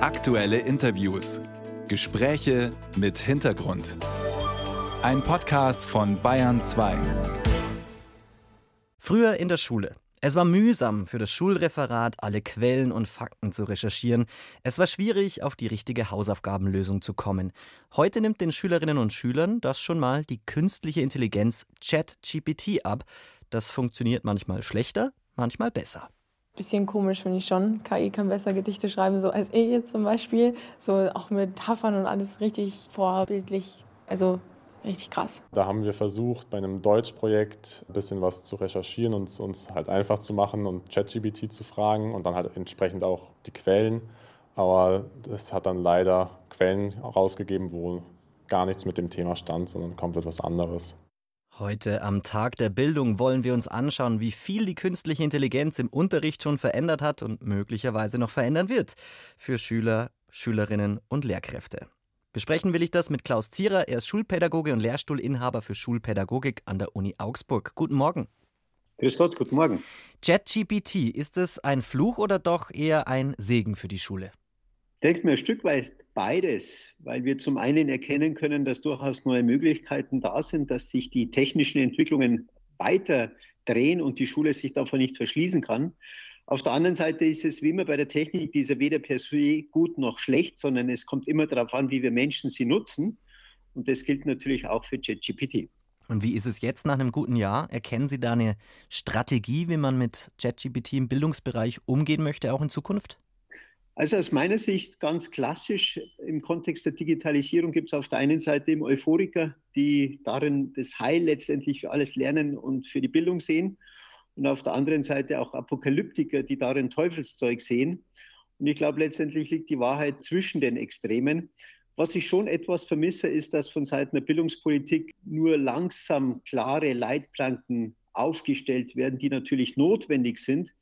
Aktuelle Interviews. Gespräche mit Hintergrund. Ein Podcast von Bayern 2. Früher in der Schule. Es war mühsam für das Schulreferat, alle Quellen und Fakten zu recherchieren. Es war schwierig, auf die richtige Hausaufgabenlösung zu kommen. Heute nimmt den Schülerinnen und Schülern das schon mal die künstliche Intelligenz ChatGPT ab. Das funktioniert manchmal schlechter, manchmal besser bisschen komisch, finde ich schon. KI kann besser Gedichte schreiben, so als ich jetzt zum Beispiel. So auch mit Taffern und alles richtig vorbildlich. Also richtig krass. Da haben wir versucht, bei einem Deutschprojekt ein bisschen was zu recherchieren und uns halt einfach zu machen und ChatGPT zu fragen und dann halt entsprechend auch die Quellen. Aber es hat dann leider Quellen rausgegeben, wo gar nichts mit dem Thema stand, sondern komplett was anderes. Heute am Tag der Bildung wollen wir uns anschauen, wie viel die künstliche Intelligenz im Unterricht schon verändert hat und möglicherweise noch verändern wird für Schüler, Schülerinnen und Lehrkräfte. Besprechen will ich das mit Klaus Zierer. Er ist Schulpädagoge und Lehrstuhlinhaber für Schulpädagogik an der Uni Augsburg. Guten Morgen. Grüß Gott, guten Morgen. ChatGPT, ist es ein Fluch oder doch eher ein Segen für die Schule? Denke mir ein Stück weit beides, weil wir zum einen erkennen können, dass durchaus neue Möglichkeiten da sind, dass sich die technischen Entwicklungen weiter drehen und die Schule sich davon nicht verschließen kann. Auf der anderen Seite ist es wie immer bei der Technik, die weder per se gut noch schlecht, sondern es kommt immer darauf an, wie wir Menschen sie nutzen. Und das gilt natürlich auch für ChatGPT. Und wie ist es jetzt nach einem guten Jahr? Erkennen Sie da eine Strategie, wie man mit ChatGPT im Bildungsbereich umgehen möchte, auch in Zukunft? Also aus meiner Sicht ganz klassisch im Kontext der Digitalisierung gibt es auf der einen Seite eben Euphoriker, die darin das Heil letztendlich für alles Lernen und für die Bildung sehen. Und auf der anderen Seite auch Apokalyptiker, die darin Teufelszeug sehen. Und ich glaube, letztendlich liegt die Wahrheit zwischen den Extremen. Was ich schon etwas vermisse, ist, dass von Seiten der Bildungspolitik nur langsam klare Leitplanken aufgestellt werden, die natürlich notwendig sind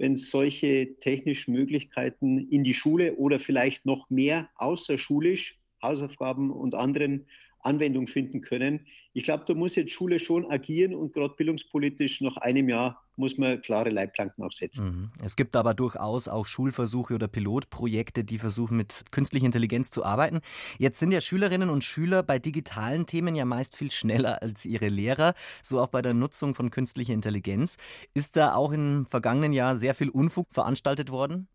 wenn solche technischen Möglichkeiten in die Schule oder vielleicht noch mehr außerschulisch, Hausaufgaben und anderen Anwendung finden können. Ich glaube, da muss jetzt Schule schon agieren und gerade bildungspolitisch nach einem Jahr muss man klare Leitplanken aufsetzen. Mhm. Es gibt aber durchaus auch Schulversuche oder Pilotprojekte, die versuchen, mit künstlicher Intelligenz zu arbeiten. Jetzt sind ja Schülerinnen und Schüler bei digitalen Themen ja meist viel schneller als ihre Lehrer, so auch bei der Nutzung von künstlicher Intelligenz. Ist da auch im vergangenen Jahr sehr viel Unfug veranstaltet worden?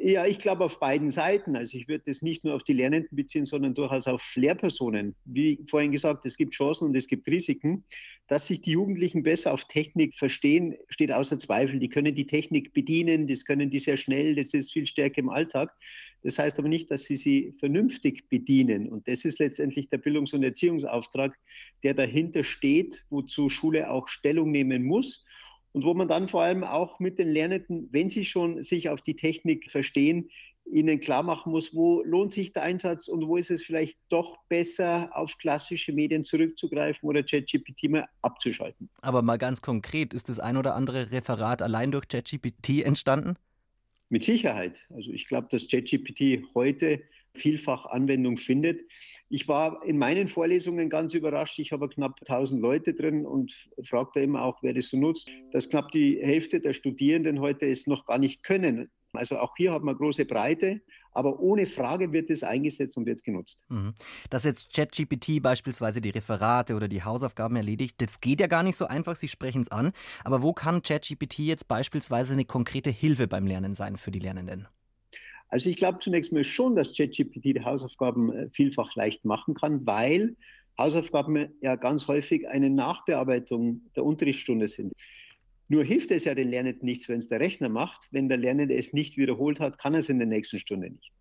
Ja, ich glaube auf beiden Seiten. Also ich würde das nicht nur auf die Lernenden beziehen, sondern durchaus auf Lehrpersonen. Wie vorhin gesagt, es gibt Chancen und es gibt Risiken. Dass sich die Jugendlichen besser auf Technik verstehen, steht außer Zweifel. Die können die Technik bedienen, das können die sehr schnell, das ist viel stärker im Alltag. Das heißt aber nicht, dass sie sie vernünftig bedienen. Und das ist letztendlich der Bildungs- und Erziehungsauftrag, der dahinter steht, wozu Schule auch Stellung nehmen muss und wo man dann vor allem auch mit den Lernenden, wenn sie schon sich auf die Technik verstehen, ihnen klar machen muss, wo lohnt sich der Einsatz und wo ist es vielleicht doch besser, auf klassische Medien zurückzugreifen oder ChatGPT mal abzuschalten. Aber mal ganz konkret, ist das ein oder andere Referat allein durch ChatGPT entstanden? Mit Sicherheit. Also ich glaube, dass ChatGPT heute vielfach Anwendung findet. Ich war in meinen Vorlesungen ganz überrascht. Ich habe knapp 1000 Leute drin und fragte immer auch, wer das so nutzt, dass knapp die Hälfte der Studierenden heute es noch gar nicht können. Also auch hier hat man große Breite, aber ohne Frage wird es eingesetzt und wird es genutzt. Mhm. Dass jetzt ChatGPT beispielsweise die Referate oder die Hausaufgaben erledigt, das geht ja gar nicht so einfach, Sie sprechen es an. Aber wo kann ChatGPT jetzt beispielsweise eine konkrete Hilfe beim Lernen sein für die Lernenden? Also ich glaube zunächst mal schon, dass ChatGPT die Hausaufgaben äh, vielfach leicht machen kann, weil Hausaufgaben ja ganz häufig eine Nachbearbeitung der Unterrichtsstunde sind. Nur hilft es ja den Lernenden nichts, wenn es der Rechner macht. Wenn der Lernende es nicht wiederholt hat, kann er es in der nächsten Stunde nicht.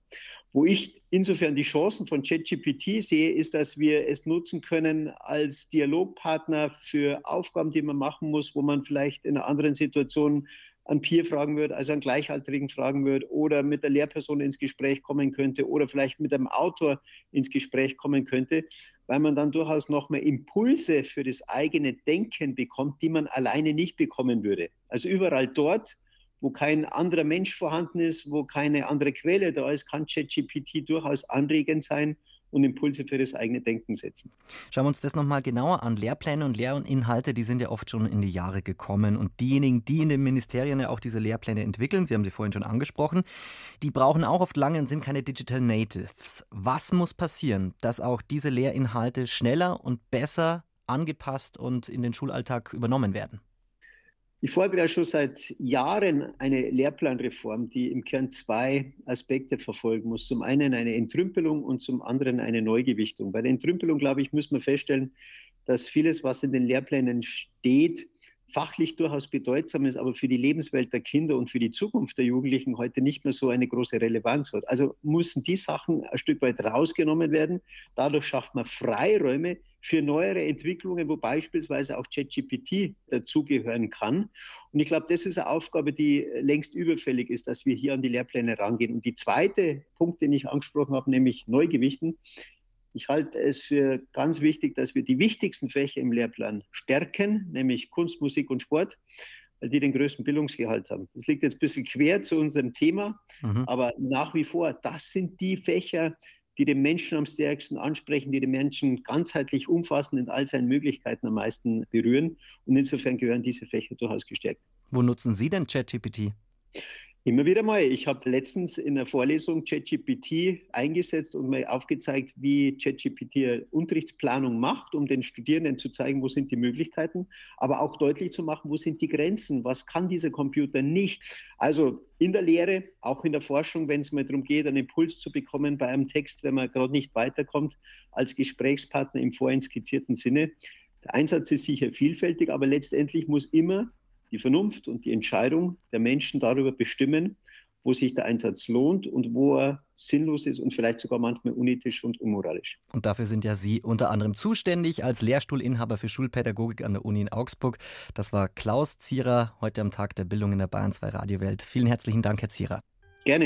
Wo ich insofern die Chancen von ChatGPT sehe, ist, dass wir es nutzen können als Dialogpartner für Aufgaben, die man machen muss, wo man vielleicht in einer anderen Situation an Peer fragen würde, also an Gleichaltrigen fragen würde oder mit der Lehrperson ins Gespräch kommen könnte oder vielleicht mit einem Autor ins Gespräch kommen könnte, weil man dann durchaus nochmal Impulse für das eigene Denken bekommt, die man alleine nicht bekommen würde. Also überall dort, wo kein anderer Mensch vorhanden ist, wo keine andere Quelle da ist, kann ChatGPT durchaus anregend sein und Impulse für das eigene Denken setzen. Schauen wir uns das nochmal genauer an. Lehrpläne und Lehrinhalte, die sind ja oft schon in die Jahre gekommen. Und diejenigen, die in den Ministerien ja auch diese Lehrpläne entwickeln, Sie haben sie vorhin schon angesprochen, die brauchen auch oft lange und sind keine Digital Natives. Was muss passieren, dass auch diese Lehrinhalte schneller und besser angepasst und in den Schulalltag übernommen werden? Ich fordere ja schon seit Jahren eine Lehrplanreform, die im Kern zwei Aspekte verfolgen muss. Zum einen eine Entrümpelung und zum anderen eine Neugewichtung. Bei der Entrümpelung, glaube ich, muss man feststellen, dass vieles, was in den Lehrplänen steht, fachlich durchaus bedeutsam ist, aber für die Lebenswelt der Kinder und für die Zukunft der Jugendlichen heute nicht mehr so eine große Relevanz hat. Also müssen die Sachen ein Stück weit rausgenommen werden. Dadurch schafft man Freiräume für neuere Entwicklungen, wo beispielsweise auch ChatGPT dazugehören kann. Und ich glaube, das ist eine Aufgabe, die längst überfällig ist, dass wir hier an die Lehrpläne rangehen. Und die zweite Punkt, den ich angesprochen habe, nämlich Neugewichten, ich halte es für ganz wichtig, dass wir die wichtigsten Fächer im Lehrplan stärken, nämlich Kunst, Musik und Sport, weil die den größten Bildungsgehalt haben. Das liegt jetzt ein bisschen quer zu unserem Thema, mhm. aber nach wie vor, das sind die Fächer, die den Menschen am stärksten ansprechen, die den Menschen ganzheitlich umfassend in all seinen Möglichkeiten am meisten berühren. Und insofern gehören diese Fächer durchaus gestärkt. Wo nutzen Sie denn ChatGPT? Immer wieder mal. Ich habe letztens in der Vorlesung ChatGPT eingesetzt und mal aufgezeigt, wie ChatGPT Unterrichtsplanung macht, um den Studierenden zu zeigen, wo sind die Möglichkeiten, aber auch deutlich zu machen, wo sind die Grenzen, was kann dieser Computer nicht. Also in der Lehre, auch in der Forschung, wenn es mal darum geht, einen Impuls zu bekommen bei einem Text, wenn man gerade nicht weiterkommt, als Gesprächspartner im vorhin skizzierten Sinne. Der Einsatz ist sicher vielfältig, aber letztendlich muss immer die Vernunft und die Entscheidung der Menschen darüber bestimmen, wo sich der Einsatz lohnt und wo er sinnlos ist und vielleicht sogar manchmal unethisch und unmoralisch. Und dafür sind ja Sie unter anderem zuständig als Lehrstuhlinhaber für Schulpädagogik an der Uni in Augsburg. Das war Klaus Zierer heute am Tag der Bildung in der Bayern 2 Radiowelt. Vielen herzlichen Dank, Herr Zierer. Gerne.